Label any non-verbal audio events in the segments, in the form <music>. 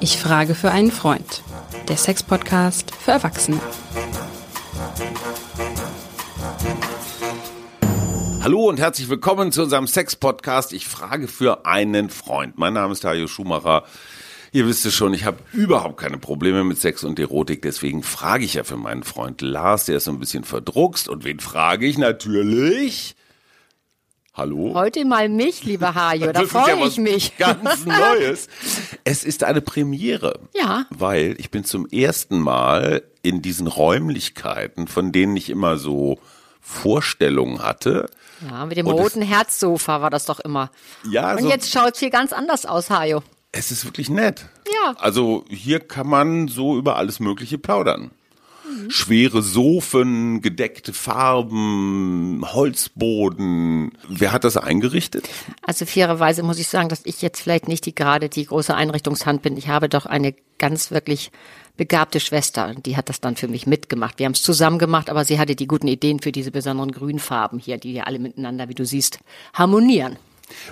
Ich frage für einen Freund. Der Sex-Podcast für Erwachsene. Hallo und herzlich willkommen zu unserem Sex-Podcast. Ich frage für einen Freund. Mein Name ist Dario Schumacher. Ihr wisst es schon, ich habe überhaupt keine Probleme mit Sex und Erotik, deswegen frage ich ja für meinen Freund Lars, der ist so ein bisschen verdruckst. Und wen frage ich natürlich? Hallo? Heute mal mich, lieber Hajo, da ja freue was ich mich. Ganz <laughs> Neues. Es ist eine Premiere. Ja. Weil ich bin zum ersten Mal in diesen Räumlichkeiten, von denen ich immer so Vorstellungen hatte. Ja, mit dem Und es- roten Herzsofa war das doch immer. Ja, Und so- jetzt schaut's hier ganz anders aus, Hajo. Es ist wirklich nett. Ja. Also hier kann man so über alles Mögliche plaudern. Mhm. Schwere Sofen, gedeckte Farben, Holzboden. Wer hat das eingerichtet? Also fairerweise muss ich sagen, dass ich jetzt vielleicht nicht die gerade die große Einrichtungshand bin. Ich habe doch eine ganz wirklich begabte Schwester, die hat das dann für mich mitgemacht. Wir haben es zusammen gemacht, aber sie hatte die guten Ideen für diese besonderen Grünfarben hier, die ja alle miteinander, wie du siehst, harmonieren.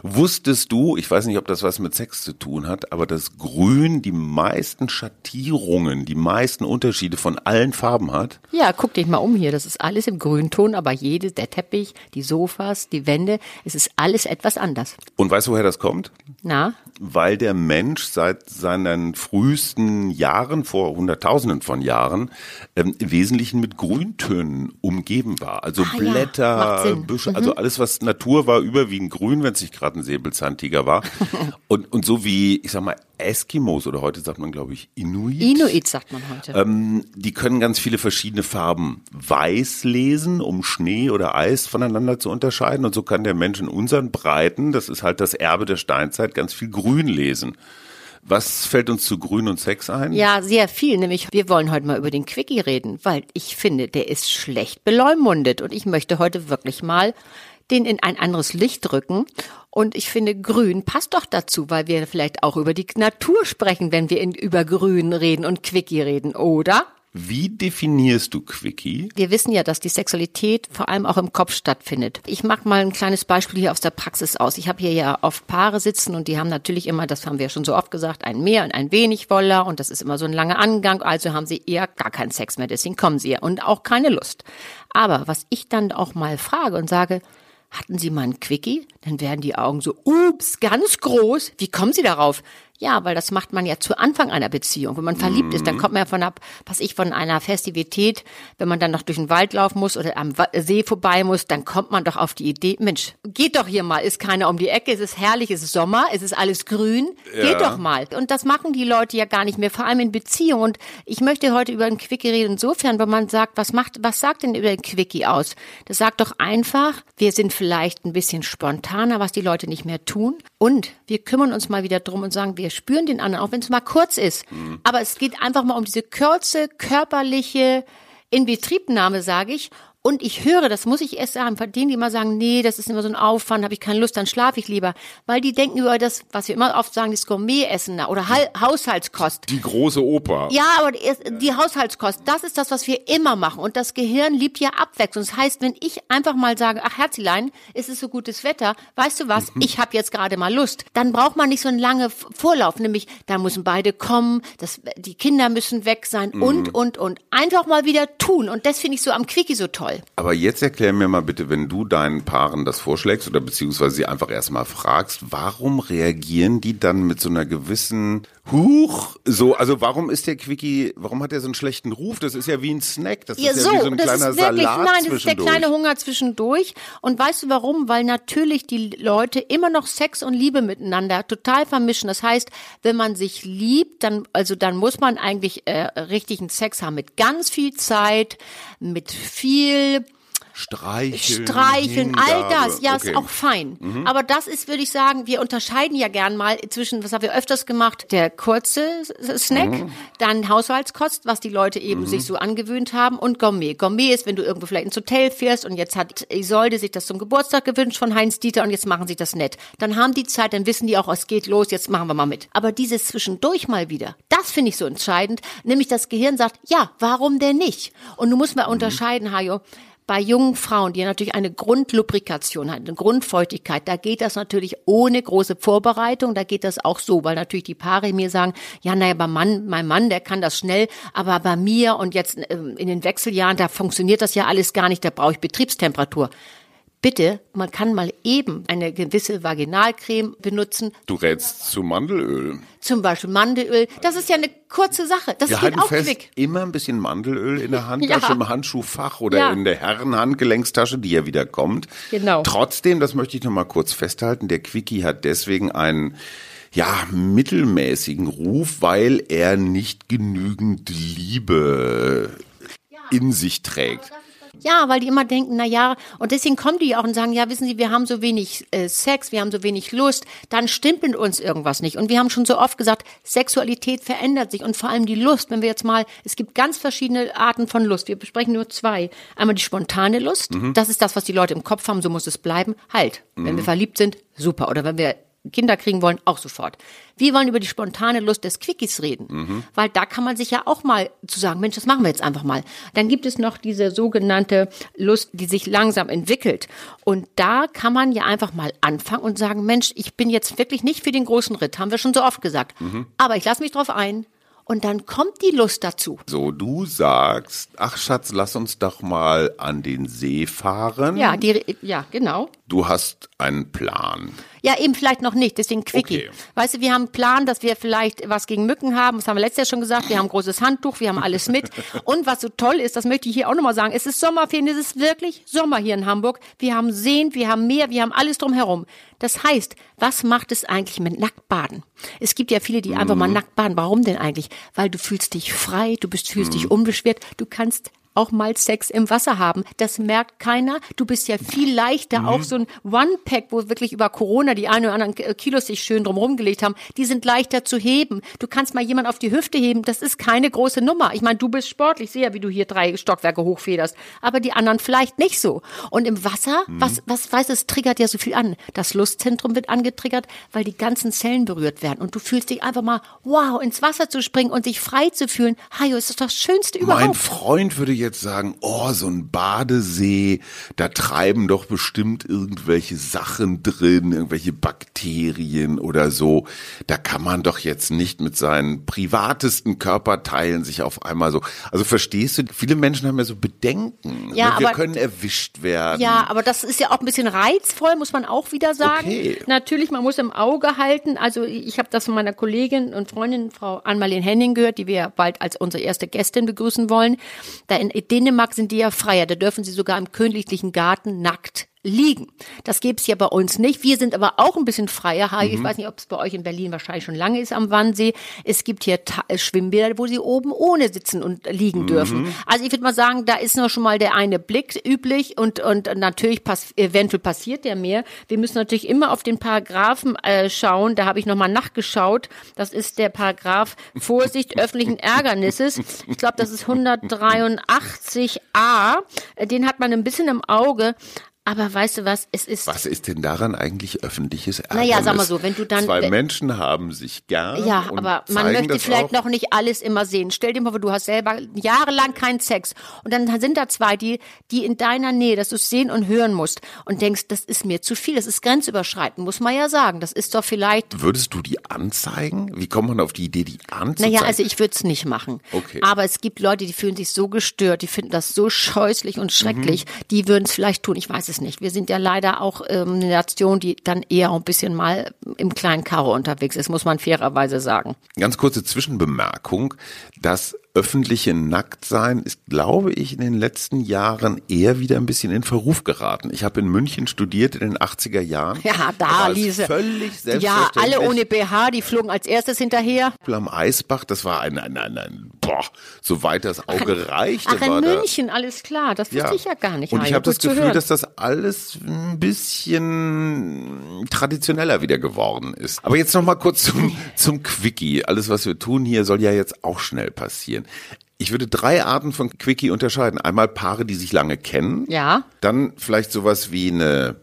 Wusstest du, ich weiß nicht, ob das was mit Sex zu tun hat, aber dass Grün die meisten Schattierungen, die meisten Unterschiede von allen Farben hat? Ja, guck dich mal um hier. Das ist alles im Grünton, aber jede, der Teppich, die Sofas, die Wände, es ist alles etwas anders. Und weißt du, woher das kommt? Na? weil der Mensch seit seinen frühesten Jahren, vor Hunderttausenden von Jahren, ähm, im Wesentlichen mit Grüntönen umgeben war. Also Ah ja, Blätter, macht Sinn. Mhm. Büsche, also alles, was Natur war, überwiegend grün, wenn es nicht gerade ein Säbelzahntiger war. <laughs> und, und so wie, ich sag mal, Eskimos oder heute sagt man, glaube ich, Inuit. Inuit sagt man heute. Ähm, die können ganz viele verschiedene Farben weiß lesen, um Schnee oder Eis voneinander zu unterscheiden. Und so kann der Mensch in unseren Breiten, das ist halt das Erbe der Steinzeit, ganz viel Grün lesen. Was fällt uns zu Grün und Sex ein? Ja, sehr viel. Nämlich, wir wollen heute mal über den Quickie reden, weil ich finde, der ist schlecht beleumundet und ich möchte heute wirklich mal den in ein anderes Licht rücken. Und ich finde, Grün passt doch dazu, weil wir vielleicht auch über die Natur sprechen, wenn wir in, über Grün reden und Quickie reden, oder? Wie definierst du Quickie? Wir wissen ja, dass die Sexualität vor allem auch im Kopf stattfindet. Ich mache mal ein kleines Beispiel hier aus der Praxis aus. Ich habe hier ja oft Paare sitzen und die haben natürlich immer, das haben wir ja schon so oft gesagt, ein mehr und ein wenig Woller und das ist immer so ein langer Angang. Also haben sie eher gar keinen Sex mehr, deswegen kommen sie ja und auch keine Lust. Aber was ich dann auch mal frage und sage, hatten Sie mal einen Quickie? Dann werden die Augen so, ups, ganz groß. Wie kommen Sie darauf? Ja, weil das macht man ja zu Anfang einer Beziehung. Wenn man verliebt ist, dann kommt man ja von ab, was ich von einer Festivität, wenn man dann noch durch den Wald laufen muss oder am See vorbei muss, dann kommt man doch auf die Idee, Mensch, geht doch hier mal, ist keiner um die Ecke, es ist herrlich, es ist Sommer, es ist alles grün, geht doch mal. Und das machen die Leute ja gar nicht mehr, vor allem in Beziehungen. Und ich möchte heute über einen Quickie reden, insofern, wenn man sagt, was macht, was sagt denn über den Quickie aus? Das sagt doch einfach, wir sind vielleicht ein bisschen spontaner, was die Leute nicht mehr tun. Und wir kümmern uns mal wieder drum und sagen, wir spüren den anderen, auch wenn es mal kurz ist. Aber es geht einfach mal um diese kurze, körperliche Inbetriebnahme, sage ich. Und ich höre, das muss ich erst sagen, von denen, die immer sagen, nee, das ist immer so ein Aufwand, habe ich keine Lust, dann schlafe ich lieber. Weil die denken über das, was wir immer oft sagen, das Gourmet-Essen oder Hal- Haushaltskost. Die große Oper. Ja, aber die, die Haushaltskost, das ist das, was wir immer machen. Und das Gehirn liebt ja Abwechslung. Das heißt, wenn ich einfach mal sage, ach Herzlein, es ist so gutes Wetter, weißt du was, ich habe jetzt gerade mal Lust, dann braucht man nicht so einen langen Vorlauf. Nämlich, da müssen beide kommen, das, die Kinder müssen weg sein und, und, und. Einfach mal wieder tun. Und das finde ich so am Quickie so toll. Aber jetzt erklär mir mal bitte, wenn du deinen Paaren das vorschlägst oder beziehungsweise sie einfach erstmal fragst, warum reagieren die dann mit so einer gewissen Huch? So, also warum ist der Quickie, warum hat der so einen schlechten Ruf? Das ist ja wie ein Snack. Das Ja, ist so, ja wie so ein das kleiner ist wirklich, Salat nein, das ist der kleine Hunger zwischendurch. Und weißt du warum? Weil natürlich die Leute immer noch Sex und Liebe miteinander total vermischen. Das heißt, wenn man sich liebt, dann, also dann muss man eigentlich äh, richtigen Sex haben mit ganz viel Zeit, mit viel Streicheln, Streicheln, all Hingabe. das, ja, Okay. ist auch fein. Aber das ist, würde ich sagen, wir unterscheiden ja gern mal zwischen, was haben wir öfters gemacht, der kurze Snack, dann Haushaltskost, was die Leute eben sich so angewöhnt haben und Gourmet. Gourmet ist, wenn du irgendwo vielleicht ins Hotel fährst und jetzt hat Isolde sich das zum Geburtstag gewünscht von Heinz Dieter und jetzt machen sie das nett. Dann haben die Zeit, dann wissen die auch, es geht los, jetzt machen wir mal mit. Aber dieses zwischendurch mal wieder, das finde ich so entscheidend, nämlich das Gehirn sagt, ja, warum denn nicht? Und du musst mal unterscheiden, Hajo, Bei jungen Frauen, die natürlich eine Grundlubrikation haben, eine Grundfeuchtigkeit, da geht das natürlich ohne große Vorbereitung, da geht das auch so, weil natürlich die Paare mir sagen, ja, naja, beim Mann, mein Mann, der kann das schnell, aber bei mir und jetzt ähm, in den Wechseljahren, da funktioniert das ja alles gar nicht, da brauche ich Betriebstemperatur. Bitte, man kann mal eben eine gewisse Vaginalcreme benutzen. Du rätst zu Mandelöl. Zum Beispiel Mandelöl. Das ist ja eine kurze Sache. Das Wir geht halten auch fest, quick. immer ein bisschen Mandelöl in der <laughs> Handtasche, Ja. im Handschuhfach oder Ja. in der Herrenhandgelenkstasche, die ja wieder kommt. Genau. Trotzdem, das möchte ich noch mal kurz festhalten, der Quickie hat deswegen einen ja, mittelmäßigen Ruf, weil er nicht genügend Liebe in sich trägt. Ja, weil die immer denken, na ja, und deswegen kommen die auch und sagen, ja, wissen Sie, wir haben so wenig äh, Sex, wir haben so wenig Lust, dann stimmt mit uns irgendwas nicht. Und wir haben schon so oft gesagt, Sexualität verändert sich und vor allem die Lust, wenn wir jetzt mal, es gibt ganz verschiedene Arten von Lust. Wir besprechen nur zwei. Einmal die spontane Lust, das ist das, was die Leute im Kopf haben, so muss es bleiben. Halt, wenn wir verliebt sind, super. Oder wenn wir Kinder kriegen wollen, auch sofort. Wir wollen über die spontane Lust des Quickies reden, weil da kann man sich ja auch mal zu sagen, Mensch, das machen wir jetzt einfach mal. Dann gibt es noch diese sogenannte Lust, die sich langsam entwickelt. Und da kann man ja einfach mal anfangen und sagen, Mensch, ich bin jetzt wirklich nicht für den großen Ritt, haben wir schon so oft gesagt. Aber ich lasse mich drauf ein. Und dann kommt die Lust dazu. So, du sagst, ach Schatz, lass uns doch mal an den See fahren. Ja, die, ja, genau. Du hast einen Plan. Ja, eben vielleicht noch nicht, deswegen Quickie. Okay. Weißt du, wir haben einen Plan, dass wir vielleicht was gegen Mücken haben, das haben wir letztes Jahr schon gesagt, wir haben ein großes Handtuch, wir haben alles mit. <laughs> Und was so toll ist, das möchte ich hier auch nochmal sagen, es ist Sommerferien, es ist wirklich Sommer hier in Hamburg. Wir haben Seen, wir haben Meer, wir haben alles drumherum. Das heißt, was macht es eigentlich mit Nacktbaden? Es gibt ja viele, die einfach mal nackt baden. Warum denn eigentlich? Weil du fühlst dich frei, du bist, fühlst dich unbeschwert, du kannst auch mal Sex im Wasser haben. Das merkt keiner. Du bist ja viel leichter. Auch so ein One-Pack, wo wirklich über Corona die ein oder anderen Kilos sich schön drumherum gelegt haben, die sind leichter zu heben. Du kannst mal jemand auf die Hüfte heben. Das ist keine große Nummer. Ich meine, du bist sportlich. Ich sehe ja, wie du hier drei Stockwerke hochfederst. Aber die anderen vielleicht nicht so. Und im Wasser, was, was weiß es, triggert ja so viel an. Das Lustzentrum wird angetriggert, weil die ganzen Zellen berührt werden. Und du fühlst dich einfach mal, wow, ins Wasser zu springen und dich frei zu fühlen. Hajo, ist das das Schönste überhaupt. Mein Freund würde jetzt sagen, oh, so ein Badesee, da treiben doch bestimmt irgendwelche Sachen drin, irgendwelche Bakterien oder so. Da kann man doch jetzt nicht mit seinen privatesten Körperteilen sich auf einmal so. Also verstehst du, viele Menschen haben ja so Bedenken. Ja, ne? Wir aber- können erwischt werden. Ja, aber das ist ja auch ein bisschen reizvoll, muss man auch wieder sagen. Okay. Natürlich, man muss im Auge halten. Also ich habe das von meiner Kollegin und Freundin, Frau Ann-Marlene Henning, gehört, die wir bald als unsere erste Gästin begrüßen wollen. Da in Dänemark sind die ja freier. Da dürfen sie sogar im königlichen Garten nackt liegen. Das gibt's ja bei uns nicht. Wir sind aber auch ein bisschen freier. Hajo, Ich weiß nicht, ob es bei euch in Berlin wahrscheinlich schon lange ist am Wannsee. Es gibt hier Ta äh, Schwimmbäder, wo sie oben ohne sitzen und liegen dürfen. Also ich würde mal sagen, da ist noch schon mal der eine Blick üblich und, und natürlich pass eventuell passiert der mehr. Wir müssen natürlich immer auf den Paragraphen äh, schauen. Da habe ich noch mal nachgeschaut. Das ist der Paragraph Vorsicht öffentlichen Ärgernisses. Ich glaube, das ist 183a. Äh, Den hat man ein bisschen im Auge. Aber weißt du was, es ist Was ist denn daran eigentlich öffentliches Ärgernis? Naja, sag mal so, wenn du dann- Zwei Menschen haben sich gern. Ja, aber man möchte vielleicht auch. noch nicht alles immer sehen. Stell dir mal vor, du hast selber jahrelang keinen Sex und dann sind da zwei, die, die in deiner Nähe, dass du es sehen und hören musst und denkst, das ist mir zu viel, das ist grenzüberschreitend, muss man ja sagen. Das ist doch vielleicht Würdest du die anzeigen? Wie kommt man auf die Idee, die anzuzeigen? naja, also ich würde es nicht machen. Okay. Aber es gibt Leute, die fühlen sich so gestört, die finden das so scheußlich und schrecklich, die würden es vielleicht tun, ich weiß es nicht. Wir sind ja leider auch ähm, eine Nation, die dann eher ein bisschen mal im kleinen Karo unterwegs ist, muss man fairerweise sagen. Ganz kurze Zwischenbemerkung. Das öffentliche Nacktsein ist, glaube ich, in den letzten Jahren eher wieder ein bisschen in Verruf geraten. Ich habe in München studiert in den 80er Jahren. Ja, da, es Lise. Völlig Ja, selbstverständlich. alle ohne BH, die flogen als erstes hinterher. am Eisbach, das war ein, ein, ein, ein boah, soweit das Auge reichte, Ach, in war da München, alles klar. Das wusste ich ja gar nicht. Und ich Hajo. habe das Gefühl, hören. dass das alles ein bisschen traditioneller wieder geworden ist. Aber jetzt noch mal kurz zum, zum Quickie. Alles, was wir tun hier, soll ja jetzt auch schnell passieren. Ich würde drei Arten von Quickie unterscheiden. Einmal Paare, die sich lange kennen. Ja. Dann vielleicht sowas wie eine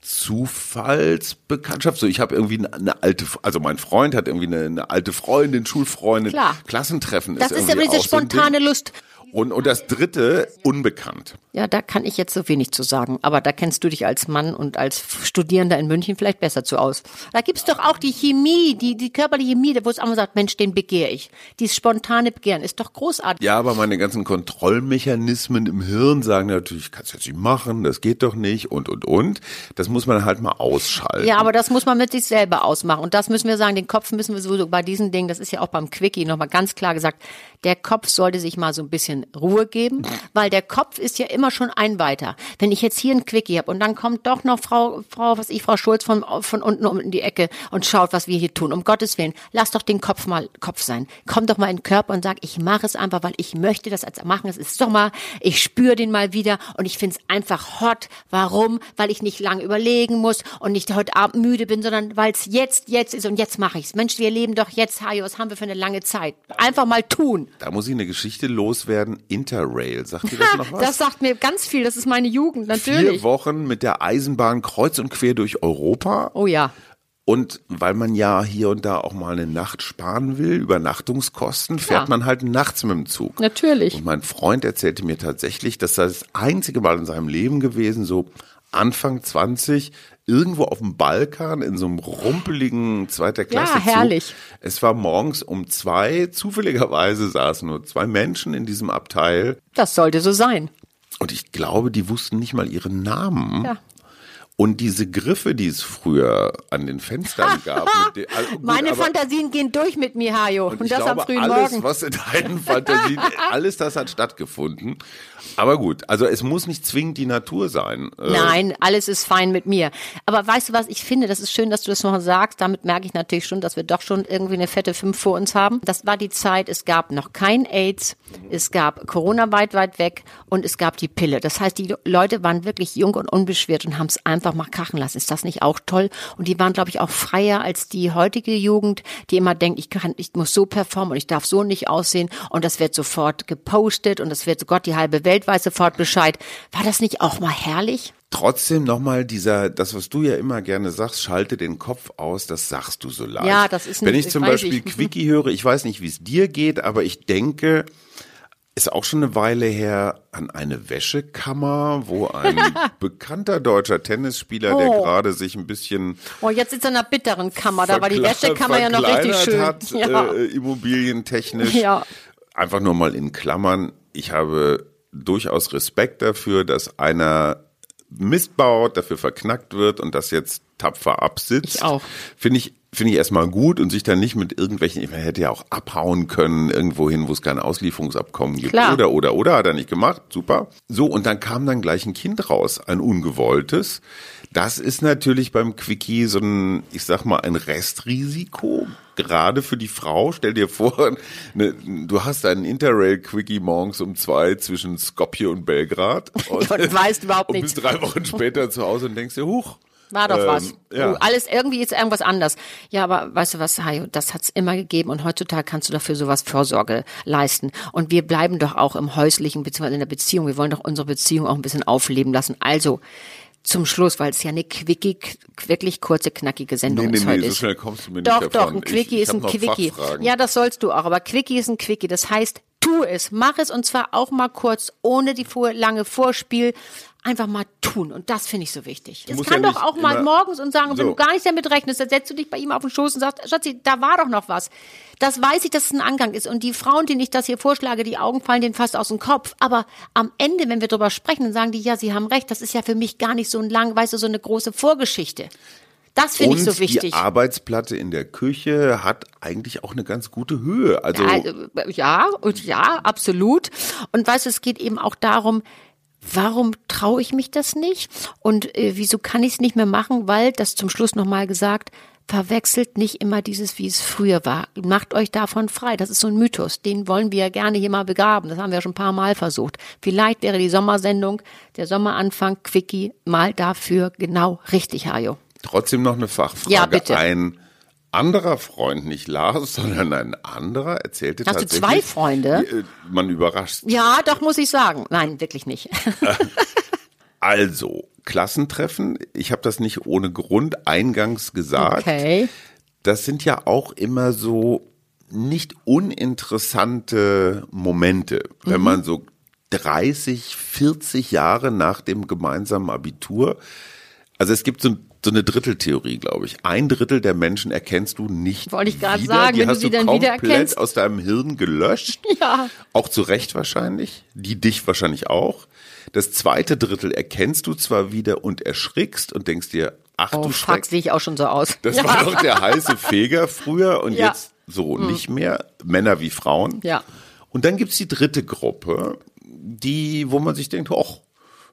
Zufallsbekanntschaft. So, ich habe irgendwie eine, eine alte, also mein Freund hat irgendwie eine, eine alte Freundin, Schulfreundin. Klar. Klassentreffen Das ist ist ja diese auch so spontane Lust. Und, und das dritte, unbekannt. Ja, da kann ich jetzt so wenig zu sagen. Aber da kennst du dich als Mann und als Studierender in München vielleicht besser zu aus. Da gibt's doch auch die Chemie, die, die körperliche Chemie, wo es einmal sagt, Mensch, den begehre ich. Dieses spontane Begehren ist doch großartig. Ja, aber meine ganzen Kontrollmechanismen im Hirn sagen natürlich, kannst du jetzt nicht machen, das geht doch nicht und, und, und. Das muss man halt mal ausschalten. Ja, aber das muss man mit sich selber ausmachen. Und das müssen wir sagen, den Kopf müssen wir sowieso bei diesen Dingen, das ist ja auch beim Quickie nochmal ganz klar gesagt, der Kopf sollte sich mal so ein bisschen Ruhe geben, weil der Kopf ist ja immer schon ein weiter. Wenn ich jetzt hier ein Quickie habe und dann kommt doch noch Frau, Frau, was ich, Frau Schulz von, von unten um in die Ecke und schaut, was wir hier tun. Um Gottes Willen, lass doch den Kopf mal Kopf sein. Komm doch mal in den Körper und sag, ich mache es einfach, weil ich möchte das als machen. Es ist Sommer, ich spüre den mal wieder und ich finde es einfach hot. Warum? Weil ich nicht lange überlegen muss und nicht heute Abend müde bin, sondern weil es jetzt, jetzt ist und jetzt mache ich's. Mensch, wir leben doch jetzt, Hajo, was haben wir für eine lange Zeit? Einfach mal tun. Da muss ich eine Geschichte loswerden. Interrail, sagt ihr das <laughs> noch was? Das sagt mir ganz viel, das ist meine Jugend, natürlich. Vier Wochen mit der Eisenbahn kreuz und quer durch Europa. Oh ja. Und weil man ja hier und da auch mal eine Nacht sparen will, Übernachtungskosten, fährt Ja. man halt nachts mit dem Zug. Natürlich. Und mein Freund erzählte mir tatsächlich, dass das das einzige Mal in seinem Leben gewesen, so Anfang 20, irgendwo auf dem Balkan in so einem rumpeligen zweiter Klasse. Zug. herrlich. Es war morgens um zwei, zufälligerweise saßen nur zwei Menschen in diesem Abteil. Das sollte so sein. Und ich glaube, die wussten nicht mal ihren Namen. Ja. Und diese Griffe, die es früher an den Fenstern <laughs> gab. den- also gut, Meine aber- Fantasien gehen durch mit mir, Hajo. Und, ich das glaube, am frühen alles, Morgen. was in deinen Fantasien, <laughs> alles das hat stattgefunden. Aber gut, also es muss nicht zwingend die Natur sein. Äh, Nein, alles ist fein mit mir. Aber weißt du was, ich finde, das ist schön, dass du das noch sagst. Damit merke ich natürlich schon, dass wir doch schon irgendwie eine fette Fünf vor uns haben. Das war die Zeit, es gab noch kein AIDS, es gab Corona weit, weit weg und es gab die Pille. Das heißt, die Leute waren wirklich jung und unbeschwert und haben es einfach mal krachen lassen. Ist das nicht auch toll? Und die waren, glaube ich, auch freier als die heutige Jugend, die immer denkt, ich kann, ich muss so performen und ich darf so nicht aussehen und das wird sofort gepostet und das wird Gott, die halbe Welt weiß sofort Bescheid. War das nicht auch mal herrlich? Trotzdem nochmal dieser, das, was du ja immer gerne sagst, schalte den Kopf aus, das sagst du so leicht. Ja, das ist Wenn nicht- ich zum Beispiel ich. <laughs> Quickie höre, ich weiß nicht, wie es dir geht, aber ich denke, ist auch schon eine Weile her an eine Wäschekammer, wo ein <laughs> bekannter deutscher Tennisspieler, der Oh. gerade sich ein bisschen Oh, jetzt ist er in einer bitteren Kammer, da war die Wäschekammer ja noch richtig schön. Hat, <laughs> ja. äh, immobilientechnisch. Ja. Einfach nur mal in Klammern. Ich habe durchaus Respekt dafür, dass einer Mist baut, dafür verknackt wird und das jetzt tapfer absitzt. Ich auch. Finde ich, finde ich erstmal gut und sich dann nicht mit irgendwelchen, man hätte ja auch abhauen können, irgendwo hin, wo es kein Auslieferungsabkommen gibt. Klar. Oder, oder, oder, hat er nicht gemacht. Super. So, und dann kam dann gleich ein Kind raus, ein ungewolltes. Das ist natürlich beim Quickie so ein, ich sag mal, ein Restrisiko. Gerade für die Frau. Stell dir vor, <laughs> ne, du hast einen Interrail-Quickie morgens um zwei zwischen Skopje und Belgrad. <laughs> Und weißt überhaupt und nichts. bist drei Wochen später zu Hause und denkst dir, huch. War doch ähm, was. Ja. Oh, alles irgendwie ist irgendwas anders. Ja, aber weißt du was, Hajo, das hat's immer gegeben und heutzutage kannst du dafür sowas Vorsorge leisten. Und wir bleiben doch auch im häuslichen bzw. in der Beziehung. Wir wollen doch unsere Beziehung auch ein bisschen aufleben lassen. Also zum Schluss, weil es ja eine quickie, wirklich kurze, knackige Sendung Nee, nee, ist nee, heute so ist. schnell kommst du mir Doch, nicht doch, ein Quickie ich, ich ist ein hab noch Quickie. Fachfragen. Ja, das sollst du auch, aber Quickie ist ein Quickie. Das heißt, tu es, mach es und zwar auch mal kurz, ohne die vor, lange Vorspiel. Einfach mal tun. Und das finde ich so wichtig. Das musst kann ja doch auch mal morgens und sagen, wenn So. du gar nicht damit rechnest, dann setzt du dich bei ihm auf den Schoß und sagst, Schatzi, da war doch noch was. Das weiß ich, dass es ein Angang ist. Und die Frauen, denen ich das hier vorschlage, die Augen fallen denen fast aus dem Kopf. Aber am Ende, wenn wir drüber sprechen, dann sagen die, ja, sie haben recht, das ist ja für mich gar nicht so ein lang, weißt du, so eine große Vorgeschichte. Das finde ich so wichtig. die Arbeitsplatte in der Küche hat eigentlich auch eine ganz gute Höhe. Also Ja, äh, ja, und ja, absolut. Und weißt du, es geht eben auch darum, warum traue ich mich das nicht? Und äh, wieso kann ich es nicht mehr machen? Weil, das zum Schluss nochmal gesagt, verwechselt nicht immer dieses, wie es früher war. Macht euch davon frei. Das ist so ein Mythos. Den wollen wir ja gerne hier mal begraben. Das haben wir schon ein paar Mal versucht. Vielleicht wäre die Sommersendung, der Sommeranfang, Quickie, mal dafür genau richtig, Hajo. trotzdem noch eine Fachfrage. Ja, bitte. Ein anderer Freund, nicht Lars, <laughs> sondern ein anderer erzählte Hast du tatsächlich. zwei Freunde? Äh, Man überrascht. Ja, doch, muss ich sagen. Nein, wirklich nicht. <laughs> Also, Klassentreffen, ich habe das nicht ohne Grund eingangs gesagt. Okay. Das sind ja auch immer so nicht uninteressante Momente, Mhm. wenn man so 30, 40 Jahre nach dem gemeinsamen Abitur. Also es gibt so, so eine Dritteltheorie, glaube ich. Ein Drittel der Menschen erkennst du nicht Wollte ich gerade wieder. sagen, die wenn du hast sie dann komplett wiedererkennst. aus deinem Hirn gelöscht. <laughs> Ja. Auch zu Recht wahrscheinlich. Die dich wahrscheinlich auch. Das zweite Drittel erkennst du zwar wieder und erschrickst und denkst dir, ach Oh, du fuck, Schreck, sehe ich auch schon so aus. das ja. war doch der heiße Feger früher und <laughs> Ja. jetzt so nicht mehr. Männer wie Frauen. Ja. Und dann gibt's die dritte Gruppe, die, wo man sich denkt, ach,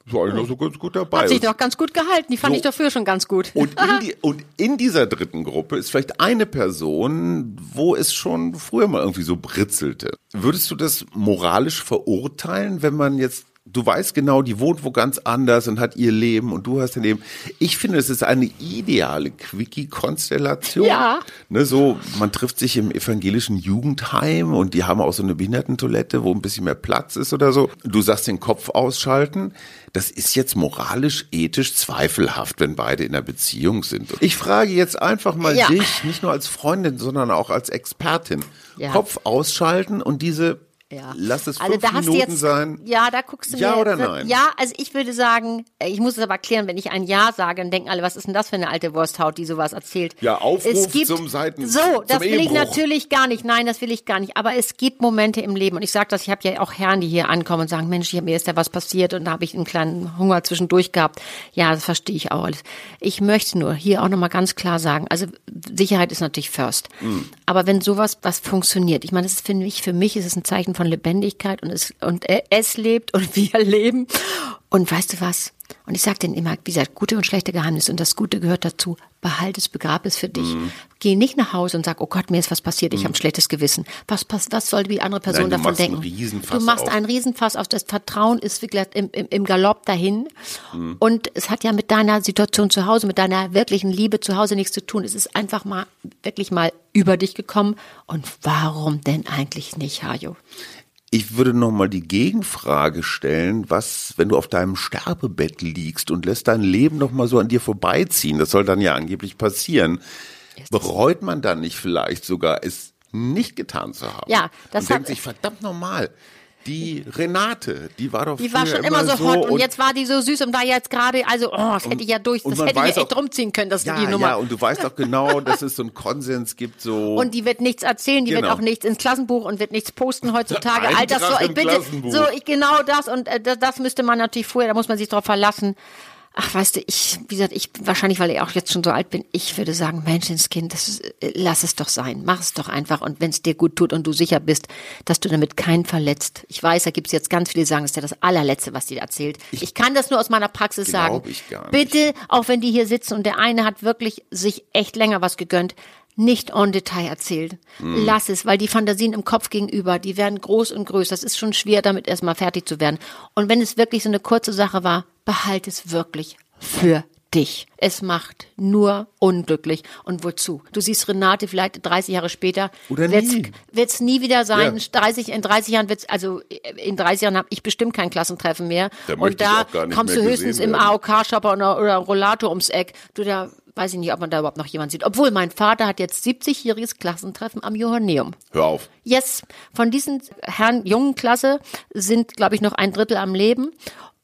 ist eigentlich noch so ganz gut dabei. Hat sich doch ganz gut gehalten. Die fand So. ich dafür schon ganz gut. Und in, <laughs> die, und in dieser dritten Gruppe ist vielleicht eine Person, wo es schon früher mal irgendwie so britzelte. Würdest du das moralisch verurteilen, wenn man jetzt, du weißt genau, die wohnt wo ganz anders und hat ihr Leben und du hast dein Leben. Ich finde, es ist eine ideale Quickie-Konstellation. Ja. Ne, so, man trifft sich im evangelischen Jugendheim und die haben auch so eine Behindertentoilette, wo ein bisschen mehr Platz ist oder so. Du sagst den Kopf ausschalten. Das ist jetzt moralisch, ethisch zweifelhaft, wenn beide in einer Beziehung sind. Ich frage jetzt einfach mal Ja. dich, nicht nur als Freundin, sondern auch als Expertin. Ja. Kopf ausschalten und diese, Ja. lass es fünf also da hast du Minuten jetzt, sein. Ja, da guckst du Ja mir. oder nein? Ja, also ich würde sagen, äh, ich muss es aber erklären, wenn ich ein Ja sage, dann denken alle, was ist denn das für eine alte Wursthaut, die sowas erzählt. Ja, Aufruf es gibt, zum Seiten- So, das will ich natürlich gar nicht. Nein, das will ich gar nicht. Aber es gibt Momente im Leben und ich sage das, ich habe ja auch Herren, die hier ankommen und sagen, Mensch, hier, mir ist ja was passiert und da habe ich einen kleinen Hunger zwischendurch gehabt. Ja, das verstehe ich auch alles. Ich möchte nur hier auch nochmal ganz klar sagen, also Sicherheit ist natürlich first. Mhm. Aber wenn sowas was funktioniert, ich meine, das ist für mich, für mich ist es ein Zeichen von Lebendigkeit und es, und es lebt und <laughs> wir leben. Und weißt du was? Und ich sage denen immer, wie gesagt, gute und schlechte Geheimnisse und das Gute gehört dazu. Behalte es, begrab es für dich. Mhm. Geh nicht nach Hause und sag, oh Gott, mir ist was passiert, ich habe ein schlechtes Gewissen. Was, pass, was soll die andere Person Nein, davon denken? Riesenfass du machst auf. einen Riesenfass auf. Das Vertrauen ist wirklich im, im, im Galopp dahin. Mhm. Und es hat ja mit deiner Situation zu Hause, mit deiner wirklichen Liebe zu Hause nichts zu tun. Es ist einfach mal, wirklich mal über dich gekommen. Und warum denn eigentlich nicht, Hajo? Ich würde noch mal die Gegenfrage stellen, was, wenn du auf deinem Sterbebett liegst und lässt dein Leben noch mal so an dir vorbeiziehen, das soll dann ja angeblich passieren, bereut man dann nicht vielleicht sogar, es nicht getan zu haben? Ja, das und denkt sich, verdammt normal, die Renate, die war doch Die war schon immer so so hot und, jetzt war die so süß und war jetzt gerade, also, oh, das hätte ich ja durch, und das hätte ich ja echt rumziehen können, dass ja, die Nummer. ja, und du weißt doch genau, dass es so einen Konsens gibt, so. <laughs> Und die wird nichts erzählen, die wird Genau. auch nichts ins Klassenbuch und wird nichts posten heutzutage. All das so, ich bitte, so, ich, genau das und äh, das, das müsste man natürlich vorher, da muss man sich drauf verlassen. Ach, weißt du, ich, wie gesagt, ich, wahrscheinlich, weil ich auch jetzt schon so alt bin, ich würde sagen, Menschenskind, das ist, äh, lass es doch sein. Mach es doch einfach. Und wenn es dir gut tut und du sicher bist, dass du damit keinen verletzt. Ich weiß, da gibt es jetzt ganz viele, die sagen, das ist ja das allerletzte, was die erzählt. Ich, kann das nur aus meiner Praxis sagen. Ich gar nicht. Bitte, auch wenn die hier sitzen und der eine hat wirklich sich echt länger was gegönnt, nicht en Detail erzählt. Hm. Lass es, weil die Fantasien im Kopf gegenüber, die werden groß und größer. Das ist schon schwer, damit erstmal fertig zu werden. Und wenn es wirklich so eine kurze Sache war, behalte es wirklich für dich. Es macht nur unglücklich. Und wozu? Du siehst Renate vielleicht 30 Jahre später. Oder nie. wird's nie wieder sein. Ja. 30, in 30 Jahren wird's, also in 30 Jahren habe ich bestimmt kein Klassentreffen mehr. Da und da kommst du höchstens im. AOK-Shopper oder, oder Rollator ums Eck. Du, da weiß ich nicht, ob man da überhaupt noch jemand sieht. Obwohl mein Vater hat jetzt 70-jähriges Klassentreffen am Johanneum. Hör auf. Yes, von diesen Herren jungen Klasse sind, glaube ich, noch ein Drittel am Leben.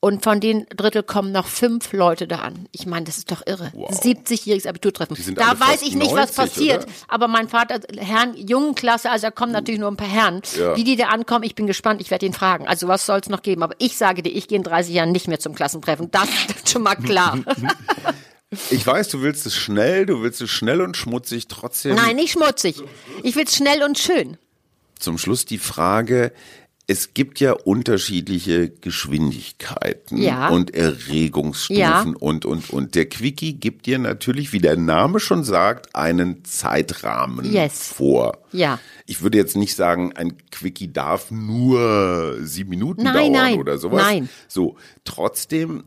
Und von den Drittel kommen noch fünf Leute da an. Ich meine, das ist doch irre. 70-jähriges Abiturtreffen. Da weiß ich nicht, was 90, passiert. oder? Aber mein Vater, Herrn jungen Klasse, also da kommen natürlich nur ein paar Herren. Ja. Wie die da ankommen, ich bin gespannt, ich werde ihn fragen. Also was soll es noch geben? Aber ich sage dir, ich gehe in 30 Jahren nicht mehr zum Klassentreffen. Das ist <laughs> schon mal klar. <laughs> Ich weiß, du willst es schnell, du willst es schnell und schmutzig trotzdem. Nein, nicht schmutzig. Ich will schnell und schön. Zum Schluss die Frage, es gibt ja unterschiedliche Geschwindigkeiten Ja. und Erregungsstufen Ja. und, und, und. Der Quickie gibt dir natürlich, wie der Name schon sagt, einen Zeitrahmen Yes. vor. Ja. Ich würde jetzt nicht sagen, ein Quickie darf nur sieben Minuten Nein, dauern nein, oder sowas. nein. So, trotzdem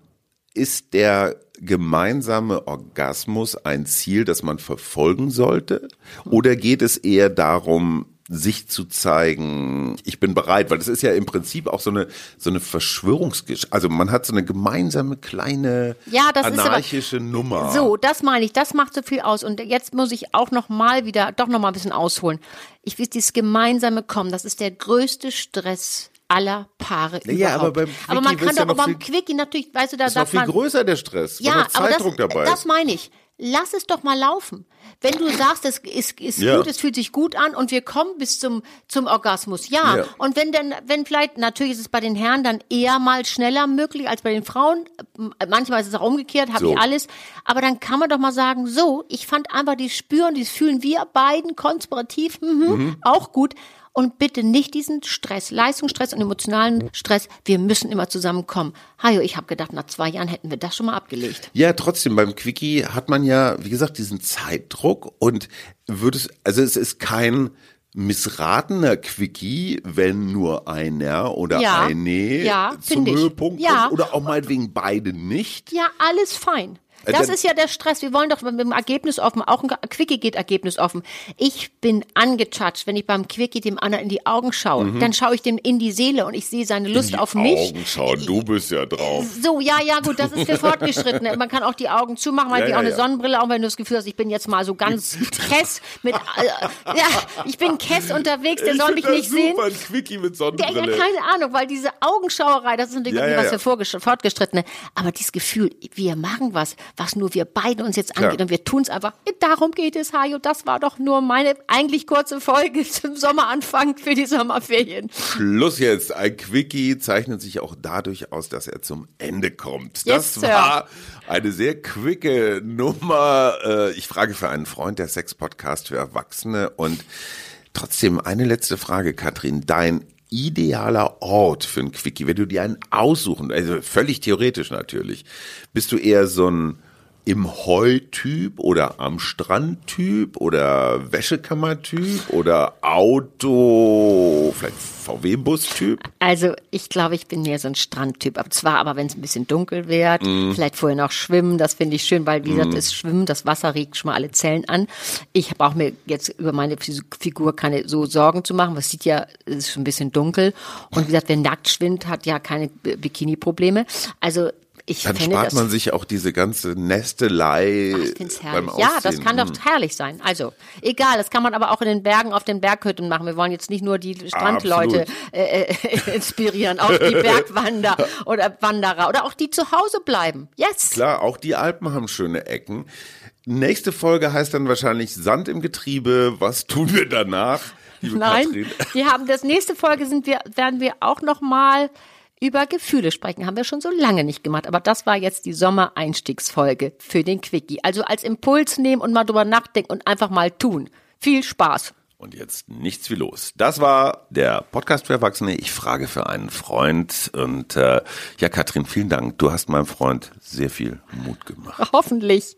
ist der gemeinsame Orgasmus ein Ziel, das man verfolgen sollte? Oder geht es eher darum, sich zu zeigen, ich bin bereit, weil das ist ja im Prinzip auch so eine so eine Verschwörungsgeschichte. Also man hat so eine gemeinsame kleine Ja, das ist aber- anarchische Nummer. So, das meine ich, das macht so viel aus. Und jetzt muss ich auch noch mal wieder, doch noch mal ein bisschen ausholen. Ich will dieses gemeinsame Kommen, das ist der größte Stress aller Paare Ja, aber beim Quickie aber man kann wird's ja doch noch beim viel- Quickie natürlich, weißt du, da ist noch sagt viel man, größer der Stress, weil ja, noch aber das, Zeitdruck dabei das meine ich. Lass es doch mal laufen. Wenn du sagst, es ist, ist Ja. gut, es fühlt sich gut an und wir kommen bis zum, zum Orgasmus, ja. Ja. Und wenn dann, wenn vielleicht, natürlich ist es bei den Herren dann eher mal schneller möglich als bei den Frauen. Manchmal ist es auch umgekehrt, habe So. ich alles. Aber dann kann man doch mal sagen, so, ich fand einfach dieses Spüren, dieses Fühlen wir beiden konspirativ, mhm, Mhm. auch gut. Und bitte nicht diesen Stress, Leistungsstress und emotionalen Stress. Wir müssen immer zusammenkommen. Hajo, ich habe gedacht, nach zwei Jahren hätten wir das schon mal abgelegt. Ja, trotzdem, beim Quickie hat man ja, wie gesagt, diesen Zeitdruck und würde es, also es ist kein missratener Quickie, wenn nur einer oder Ja, eine ja, zum find ich. Höhepunkt Ja. kommt oder auch meinetwegen beide nicht. Ja, alles fein. Äh, Das ist ja der Stress. Wir wollen doch mit dem Ergebnis offen, auch ein Quickie geht Ergebnis offen. Ich bin angetatscht, wenn ich beim Quickie dem anderen in die Augen schaue. Dann schaue ich dem in die Seele und ich sehe seine Lust Mhm. Die auf mich. Augen schauen, du bist ja drauf. So, ja, ja, gut, das ist für Fortgeschrittene. Man kann auch die Augen zumachen, man Ja, hat ja, auch eine ja. Sonnenbrille, auch wenn du das Gefühl hast, ich bin jetzt mal so ganz <laughs> kess mit, äh, ja, ich bin kess unterwegs, der soll mich nicht sehen. Super, ein Quickie mit Ja, ja, Sonnenbrille. keine Ahnung, weil diese Augenschauerei, das ist natürlich Ja, ja, was ja. für Fortgeschrittene. Aber dieses Gefühl, wir machen was, was nur wir beide uns jetzt angeht und wir tun es einfach. Darum geht es, Hajo. Das war doch nur meine eigentlich kurze Folge <laughs> zum Sommeranfang für die Sommerferien. Schluss jetzt. Ein Quickie zeichnet sich auch dadurch aus, dass er zum Ende kommt. Yes, das sir. war eine sehr quicke Nummer. Äh, Ich frage für einen Freund, der Sex-Podcast für Erwachsene. Und trotzdem eine letzte Frage, Katrin. Dein idealer Ort für ein Quickie, wenn du dir einen aussuchen, also völlig theoretisch natürlich, bist du eher so ein im Heu-Typ oder am Strand-Typ oder Wäschekammer-Typ oder Auto, vielleicht VW-Bus-Typ? Also ich glaube, ich bin mehr so ein Strandtyp. Aber zwar, aber wenn es ein bisschen dunkel wird, Mhm. vielleicht vorher noch schwimmen, das finde ich schön, weil wie gesagt, das Schwimmen, das Wasser regt schon mal alle Zellen an. Ich brauche mir jetzt über meine Figur keine so Sorgen zu machen. Was sieht ja, es ist schon ein bisschen dunkel. Und wie gesagt, wer nackt schwimmt, hat ja keine Bikini-Probleme. Also ich Dann spart das. man sich auch diese ganze Nestelei Ach, beim. Aussehen. Ja, das kann doch herrlich sein. Also, egal, das kann man aber auch in den Bergen auf den Berghütten machen. Wir wollen jetzt nicht nur die Strandleute äh, äh, <laughs> inspirieren, auch die <laughs> Bergwander oder Wanderer oder auch die zu Hause bleiben. Yes. Klar, auch die Alpen haben schöne Ecken. Nächste Folge heißt dann wahrscheinlich Sand im Getriebe. Was tun wir danach? Liebe Nein, Katrin? wir haben das nächste Folge sind wir werden wir auch noch mal über Gefühle sprechen. Haben wir schon so lange nicht gemacht, aber das war jetzt die Sommereinstiegsfolge für den Quickie. Also als Impuls nehmen und mal drüber nachdenken und einfach mal tun. Viel Spaß. Und jetzt nichts wie los. Das war der Podcast für Erwachsene. Ich frage für einen Freund. Und äh, ja, Katrin, vielen Dank. Du hast meinem Freund sehr viel Mut gemacht. Hoffentlich.